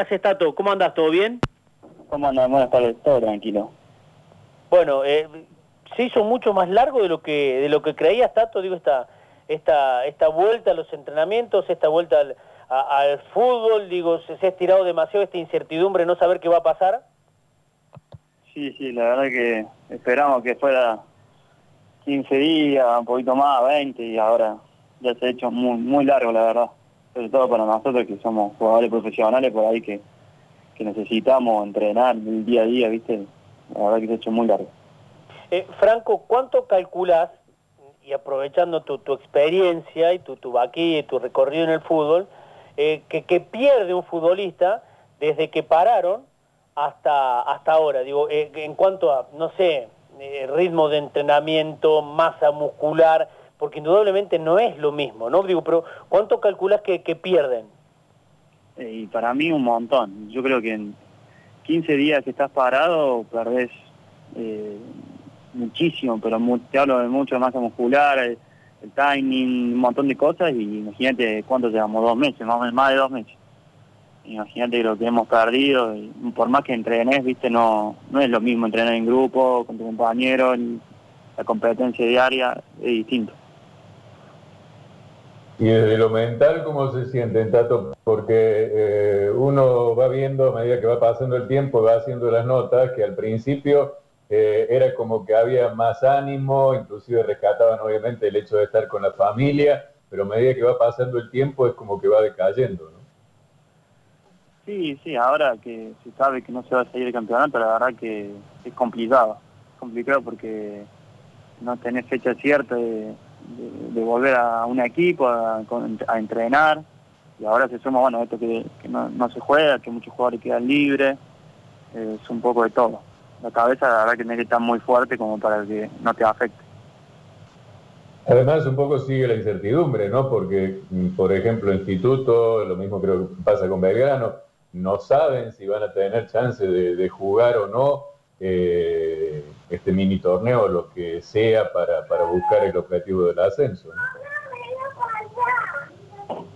haces, Tato? ¿Cómo andas? ¿Todo bien? ¿Cómo andas? Buenas tardes, todo tranquilo. Bueno, eh, se hizo mucho más largo de lo que de lo que creías, Tato, digo, esta, esta, esta vuelta a los entrenamientos, esta vuelta al, al fútbol, digo, se, se, ha estirado demasiado esta incertidumbre, no saber qué va a pasar. Sí, sí, la verdad que esperamos que fuera 15 días, un poquito más, 20, y ahora ya se ha hecho muy, muy largo, la verdad. Sobre todo para nosotros que somos jugadores profesionales por ahí que, que necesitamos entrenar el día a día, ¿viste? La verdad que se ha hecho muy largo. Eh, Franco, ¿cuánto calculas, y aprovechando tu, tu experiencia y tu, tu vaquilla y tu recorrido en el fútbol, eh, que, que, pierde un futbolista desde que pararon hasta, hasta ahora? Digo, eh, en cuanto a, no sé, eh, ritmo de entrenamiento, masa muscular, porque indudablemente no es lo mismo, ¿no? Digo, pero ¿cuánto calculas que, pierden? Y para mí un montón. Yo creo que en 15 días que estás parado perdés eh, muchísimo, pero mu te hablo de mucho masa muscular, el, el, timing, un montón de cosas y imagínate cuánto llevamos, dos meses, más, más de dos meses. Imagínate lo que hemos perdido, y por más que entrenes, viste, no, no es lo mismo entrenar en grupo, con tu compañero, la competencia diaria es distinto. Y desde lo mental, ¿cómo se sienten, Tato? Porque eh, uno va viendo a medida que va pasando el tiempo, va haciendo las notas, que al principio eh, era como que había más ánimo, inclusive rescataban obviamente el hecho de estar con la familia, pero a medida que va pasando el tiempo es como que va decayendo, ¿no? Sí, sí, ahora que se sabe que no se va a seguir el campeonato, la verdad que es complicado, complicado porque no tenés fecha cierta de de, volver a un equipo, a, entrenar, y ahora se suma, bueno, esto que, no, no, se juega, que muchos jugadores quedan libres, eh, es un poco de todo. La cabeza, la verdad que tiene que estar muy fuerte como para que no te afecte. Además, un poco sigue la incertidumbre, ¿no? Porque, por ejemplo, Instituto, lo mismo creo que pasa con Belgrano, no saben si van a tener chance de, de jugar o no. Eh, este mini torneo, lo que sea para, para buscar el objetivo del ascenso. ¿no?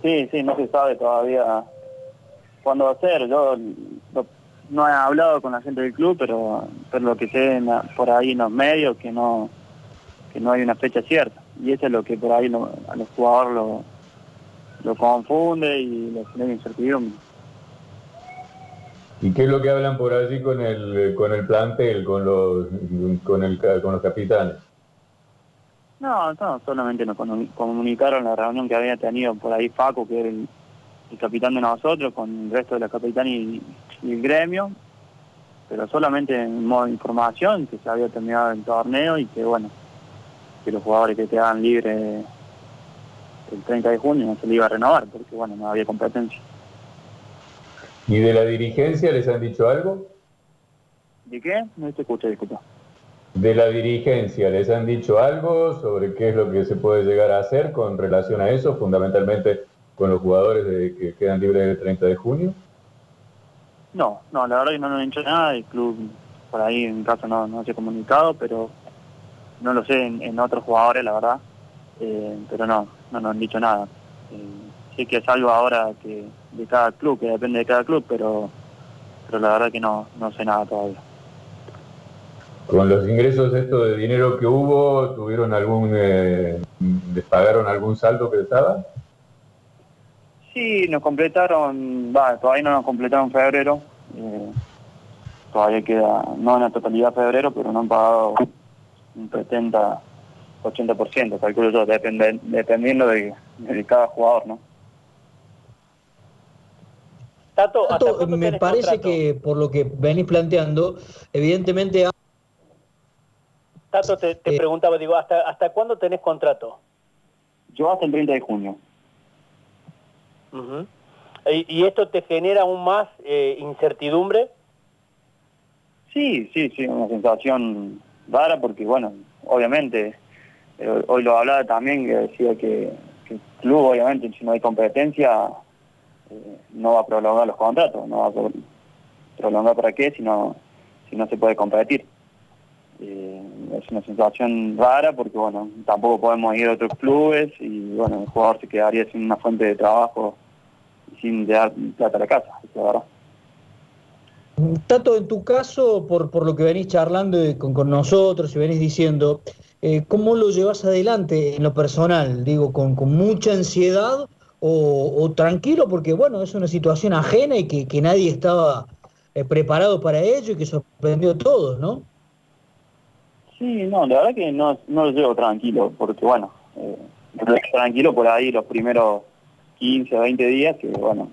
Sí, sí, no se sabe todavía cuándo va a ser. Yo lo, no he hablado con la gente del club, pero, pero lo que sé en, por ahí en los medios que no que no hay una fecha cierta. Y eso es lo que por ahí lo, a los jugadores lo, lo confunde y les genera incertidumbre. ¿Y qué es lo que hablan por allí con el con el plantel, con los con el con los capitanes? No, no, solamente nos comunicaron la reunión que había tenido por ahí Faco, que era el, capitán de nosotros, con el resto de la capitán y, y, el gremio, pero solamente en modo de información, que se había terminado el torneo y que bueno, que los jugadores que quedaban libres el 30 de junio no se le iba a renovar, porque bueno, no había competencia. ¿Y de la dirigencia les han dicho algo? ¿De qué? No te escuché, disculpa. ¿De la dirigencia les han dicho algo sobre qué es lo que se puede llegar a hacer con relación a eso, fundamentalmente con los jugadores de, que quedan libres el 30 de junio? No, no, la verdad que no nos han dicho nada, el club por ahí en caso no, no se ha comunicado, pero no lo sé en, en otros jugadores, la verdad, eh, pero no, no nos han dicho nada. Eh, sí que es algo ahora que de cada club, que depende de cada club, pero, pero la verdad que no, no sé nada todavía. Con los ingresos estos de dinero que hubo, ¿tuvieron algún, eh, les pagaron algún saldo que estaba? Sí, nos completaron, va, todavía no nos completaron febrero, eh, todavía queda, no en la totalidad febrero, pero no han pagado un 70, 80%, calculo yo, depende, dependiendo de, de cada jugador, ¿no? Tato, Tato me parece contrato? que por lo que venís planteando, evidentemente... Tato, te, te eh, preguntaba, digo, ¿hasta, ¿hasta cuándo tenés contrato? Yo hasta el 30 de junio. Uh -huh. ¿Y, ¿Y, esto te genera aún más eh, incertidumbre? Sí, sí, sí, una sensación rara porque, bueno, obviamente, eh, hoy lo hablaba también, que decía que, que el club, obviamente, si no hay competencia, no va a prolongar los contratos, no va a prolongar para qué si no, si no se puede competir. Eh, es una sensación rara porque bueno, tampoco podemos ir a otros clubes y bueno, el jugador se quedaría sin una fuente de trabajo y sin dar plata a la casa, la verdad. Tato, en tu caso, por, por lo que venís charlando con, con nosotros y venís diciendo, eh, ¿cómo lo llevas adelante en lo personal? Digo, ¿con, con mucha ansiedad o, tranquilo? Porque, bueno, es una situación ajena y que, que nadie estaba eh, preparado para ello y que sorprendió a todos, ¿no? Sí, no, la verdad que no, no lo llevo tranquilo, porque, bueno, eh, tranquilo por ahí los primeros 15 o 20 días, que, bueno,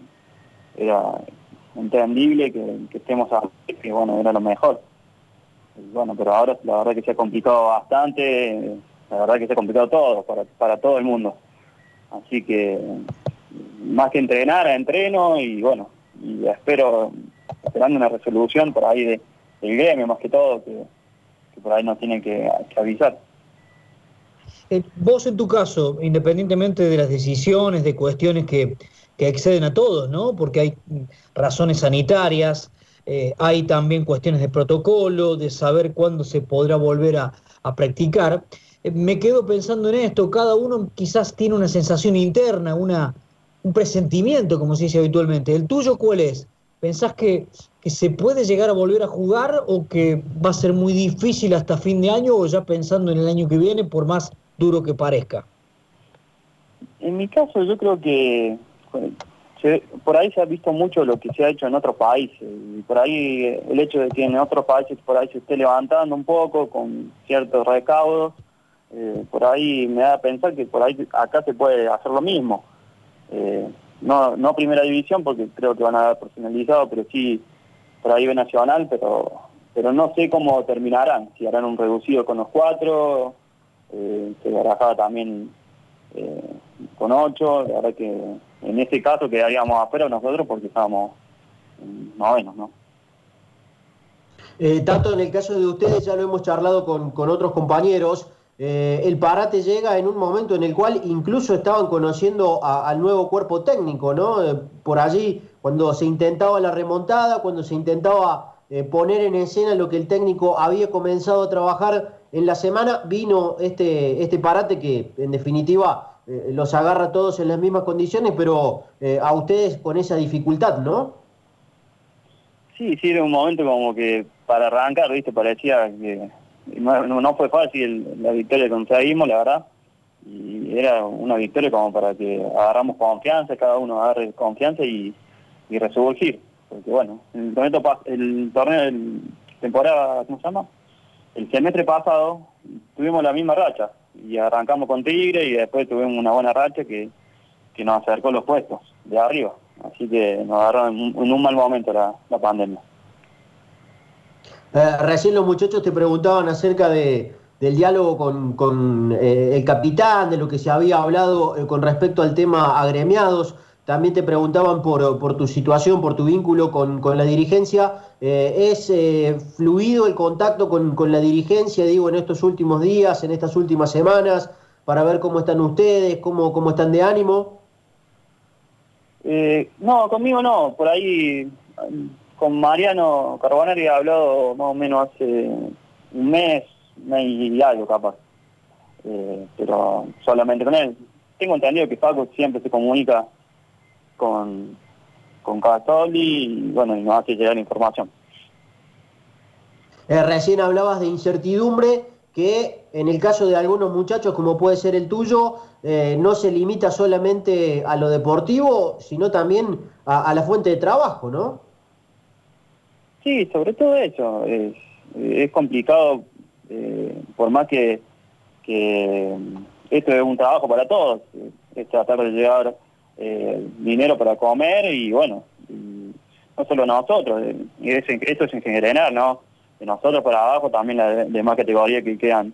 era entendible que, estemos aquí, que, bueno, era lo mejor bueno, pero ahora la verdad que se ha complicado bastante, la verdad que se ha complicado todo, para, para todo el mundo. Así que más que entrenar, entreno y bueno, y espero, esperando una resolución por ahí de, del gremio más que todo, que, por ahí nos tienen que, avisar. Eh, vos en tu caso, independientemente de las decisiones, de cuestiones que, que exceden a todos, ¿no? Porque hay razones sanitarias, eh, hay también cuestiones de protocolo, de saber cuándo se podrá volver a, practicar. Eh, me quedo pensando en esto, cada uno quizás tiene una sensación interna, una, un presentimiento, como se dice habitualmente. ¿El tuyo cuál es? ¿Pensás que, que se puede llegar a volver a jugar o que va a ser muy difícil hasta fin de año o ya pensando en el año que viene, por más duro que parezca? En mi caso yo creo que por ahí se ha visto mucho lo que se ha hecho en otros países y por ahí el hecho de que en otros países por ahí se esté levantando un poco con ciertos recaudos, eh, por ahí me da a pensar que por ahí acá se puede hacer lo mismo. Eh, no, no primera división porque creo que van a haber personalizado, pero sí por ahí ve nacional, pero pero no sé cómo terminarán, si harán un reducido con los cuatro, eh, se barajaba también eh, con ocho, la verdad que en este caso quedaríamos afuera nosotros porque estábamos novenos, ¿no? Eh, tanto en el caso de ustedes, ya lo hemos charlado con, con otros compañeros, eh, el parate llega en un momento en el cual incluso estaban conociendo al nuevo cuerpo técnico, ¿no? Eh, por allí, cuando se intentaba la remontada, cuando se intentaba eh, poner en escena lo que el técnico había comenzado a trabajar en la semana, vino este, este parate que en definitiva eh, los agarra a todos en las mismas condiciones, pero a ustedes con esa dificultad, ¿no? Sí, sí, era un momento como que para arrancar, ¿viste? Parecía que no, fue fácil la victoria que conseguimos, la verdad. Y era una victoria como para que agarramos confianza, cada uno agarre confianza y, y resurgir. Porque bueno, el torneo, el torneo del temporada, ¿cómo se llama? El semestre pasado tuvimos la misma racha y arrancamos con Tigre y después tuvimos una buena racha que, que nos acercó los puestos de arriba. Así que nos agarró en un, mal momento la, pandemia. Eh, recién los muchachos te preguntaban acerca de, del diálogo con, eh, el capitán, de lo que se había hablado eh, con respecto al tema agremiados. También te preguntaban por, tu situación, por tu vínculo con, la dirigencia. ¿Es fluido el contacto con, la dirigencia, digo, en estos últimos días, en estas últimas semanas, para ver cómo están ustedes, cómo, cómo están de ánimo? No, conmigo no. Por ahí con Mariano Carbonari he hablado más o menos hace un mes, mes y algo capaz. pero solamente con él. Tengo entendido que Paco siempre se comunica con, con Castoli y bueno, y nos hace llegar información. Eh, recién hablabas de incertidumbre que en el caso de algunos muchachos, como puede ser el tuyo, eh, no se limita solamente a lo deportivo, sino también a, la fuente de trabajo, ¿no? Sí, sobre todo eso. Es, es complicado, eh, por más que, que esto es un trabajo para todos, es tratar de llegar eh, dinero para comer y bueno, no solo nosotros, eh, eso es en general, ¿no? De nosotros para abajo también la demás categoría que quedan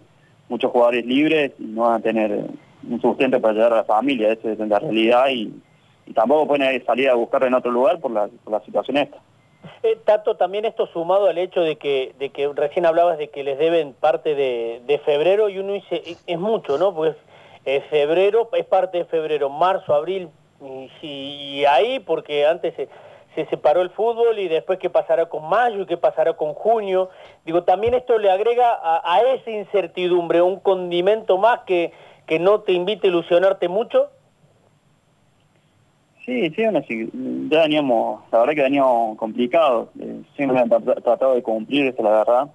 muchos jugadores libres y no van a tener un sustento para llevar a la familia, esa es la realidad y, tampoco pueden salir a buscarlo en otro lugar por la, por la situación esta. Eh, Tato, también esto sumado al hecho de que, de que recién hablabas de que les deben parte de, febrero y uno dice, es mucho, ¿no? Pues febrero es parte de febrero, marzo, abril, y, ahí, porque antes se, separó el fútbol y después qué pasará con mayo y qué pasará con junio. Digo, también esto le agrega a, esa incertidumbre un condimento más que, que no te invite a ilusionarte mucho. Sí, sí, sí, ya veníamos, la verdad que veníamos complicados, eh, siempre han tratado de cumplir, eso la verdad,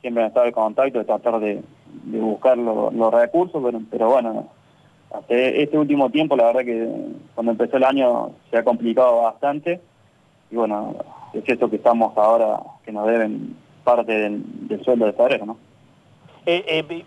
siempre han estado en contacto, de tratar de, buscar los recursos, pero, pero bueno, hasta este último tiempo la verdad que cuando empezó el año se ha complicado bastante y bueno, es eso que estamos ahora, que nos deben parte del, sueldo de febrero, ¿no? Eh, eh,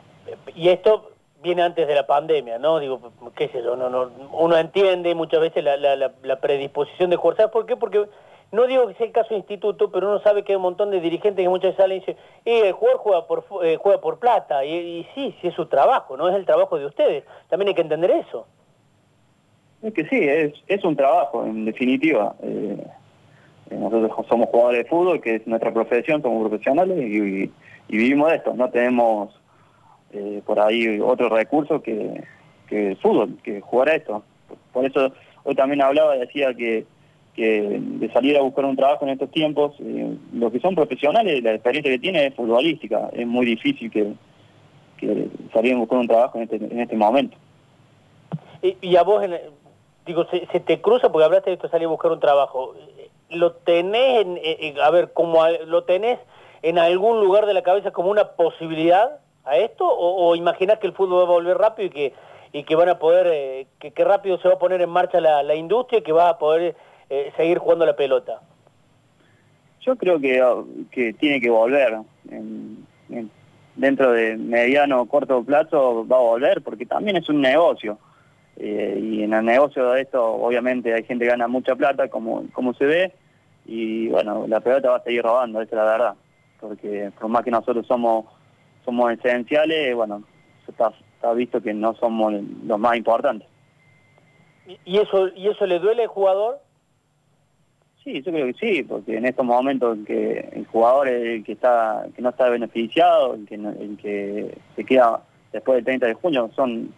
y esto viene antes de la pandemia, ¿no? Digo, qué sé yo, no, no, uno entiende muchas veces la, la, la predisposición de jugar. ¿Sabes por qué? Porque no digo que sea el caso de instituto, pero uno sabe que hay un montón de dirigentes que muchas veces salen y dicen, eh, el jugador juega por, eh, juega por plata. Y, sí, sí es su trabajo, no es el trabajo de ustedes. También hay que entender eso. Es que sí, es, un trabajo, en definitiva. Eh, nosotros somos jugadores de fútbol, que es nuestra profesión, somos profesionales y, y vivimos de esto. No tenemos eh, por ahí otro recurso que, el fútbol, que jugar a esto. Por eso hoy también hablaba y decía que, que de salir a buscar un trabajo en estos tiempos, eh, los que son profesionales, la experiencia que tiene es futbolística, es muy difícil que, que salir a buscar un trabajo en este, en este momento. Y, a vos, digo, se, te cruza porque hablaste de esto, salir a buscar un trabajo. ¿Lo tenés, en, a ver, como lo tenés en algún lugar de la cabeza como una posibilidad? A esto o, o imaginas que el fútbol va a volver rápido y que y que van a poder eh, que, rápido se va a poner en marcha la, industria y que va a poder eh, seguir jugando la pelota yo creo que, que tiene que volver. Dentro de mediano o corto plazo va a volver porque también es un negocio. Eh, y en el negocio de esto obviamente hay gente que gana mucha plata como, como se ve y bueno la pelota va a seguir robando esa es la verdad. Porque por más que nosotros somos somos esenciales, bueno, está, está visto que no somos los más importantes. ¿Y eso, ¿Y eso le duele al jugador? Sí, yo creo que sí, porque en estos momentos en que el jugador es el que está que no está beneficiado, el que, el que se queda después del 30 de junio, son,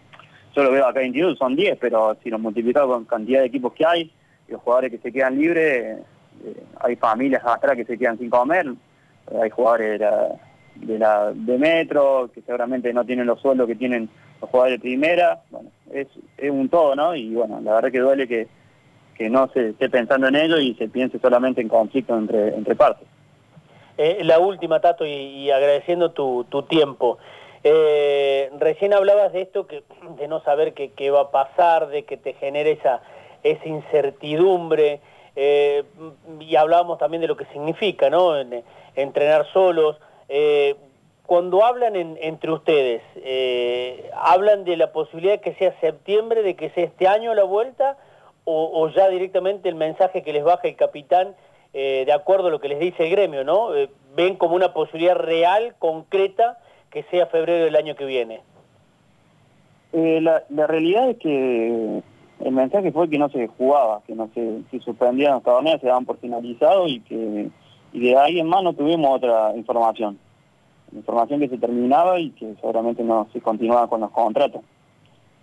yo lo veo acá en instituto, son 10, pero si lo multiplicamos con cantidad de equipos que hay, los jugadores que se quedan libres, eh, hay familias atrás que se quedan sin comer, hay jugadores de la, de la de Metro, que seguramente no tienen los sueldos que tienen los jugadores de primera, bueno, es, es un todo, ¿no? Y bueno, la verdad que duele que, que no se esté pensando en ello y se piense solamente en conflicto entre, entre partes. Eh, la última, Tato, y, agradeciendo tu, tu tiempo. Eh, recién hablabas de esto, que, de no saber qué, qué va a pasar, de que te genere esa, esa incertidumbre, eh, y hablábamos también de lo que significa, ¿no? entrenar solos. Eh, cuando hablan entre ustedes, eh, ¿hablan de la posibilidad de que sea septiembre, de que sea este año la vuelta, o, ya directamente el mensaje que les baja el capitán, eh, de acuerdo a lo que les dice el gremio, ¿no? ¿Ven como una posibilidad real, concreta, que sea febrero del año que viene? La, realidad es que el mensaje fue que no se jugaba, que no se, se suspendían los torneos, se daban por finalizado y que y de ahí en más no tuvimos otra información. Información que se terminaba y que seguramente no se continuaba con los contratos.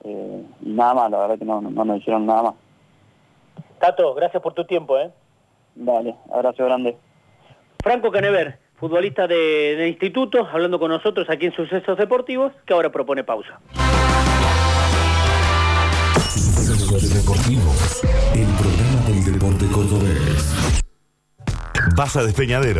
Eh, y nada más, la verdad que no, no, nos hicieron nada más. Tato, gracias por tu tiempo. ¿eh? Dale, abrazo grande. Franco Canever, futbolista de, de instituto, hablando con nosotros aquí en Sucesos Deportivos, que ahora propone pausa. Sucesos Deportivos, el programa del deporte cordobés. Vas a Despeñadero